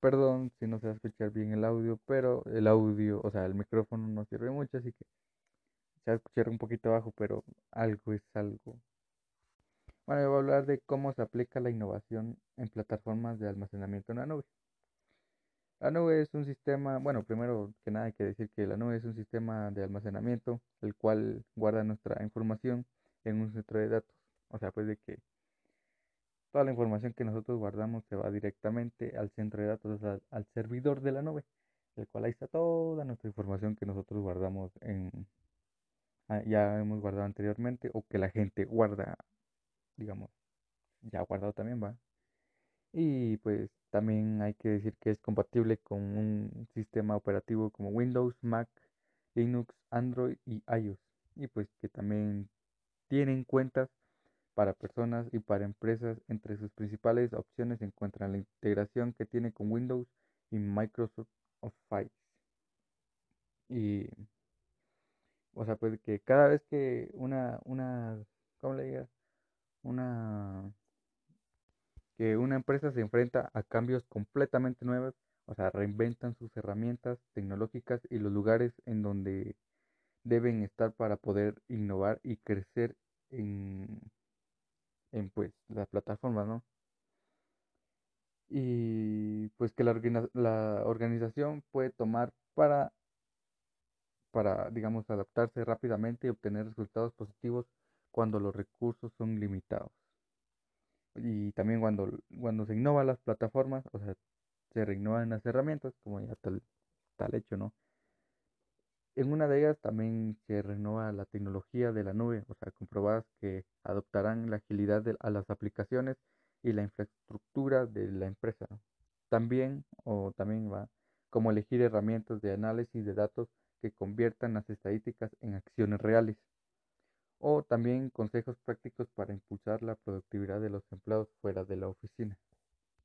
Perdón si no se va a escuchar bien el audio, pero el audio, o sea, el micrófono no sirve mucho, así que se va a escuchar un poquito bajo, pero algo es algo. Bueno, yo voy a hablar de cómo se aplica la innovación en plataformas de almacenamiento en la nube. La nube es un sistema, bueno, primero que nada hay que decir que la nube es un sistema de almacenamiento, el cual guarda nuestra información en un centro de datos. O sea, pues de que toda la información que nosotros guardamos se va directamente al centro de datos, al servidor de la nube, el cual ahí está toda nuestra información que nosotros guardamos en, ah, ya hemos guardado anteriormente o que la gente guarda, digamos, ya guardado también va. Y pues también hay que decir que es compatible con un sistema operativo como Windows, Mac, Linux, Android y iOS. Y pues que también tienen cuentas para personas y para empresas. Entre sus principales opciones se encuentran la integración que tiene con Windows y Microsoft Office. Y, o sea, pues que cada vez que una, una, ¿cómo le digas? Una, que una empresa se enfrenta a cambios completamente nuevos, o sea, reinventan sus herramientas tecnológicas y los lugares en donde deben estar para poder innovar y crecer en, en pues las plataformas, ¿no? Y pues que la, la organización puede tomar para, para, digamos, adaptarse rápidamente y obtener resultados positivos cuando los recursos son limitados. Y también cuando, cuando se innovan las plataformas, o sea, se reinnovan las herramientas, como ya tal, tal hecho, ¿no? En una de ellas también se renueva la tecnología de la nube, o sea, comprobadas que adoptarán la agilidad a las aplicaciones y la infraestructura de la empresa. También, o también va, como elegir herramientas de análisis de datos que conviertan las estadísticas en acciones reales. O también consejos prácticos para impulsar la productividad de los empleados fuera de la oficina.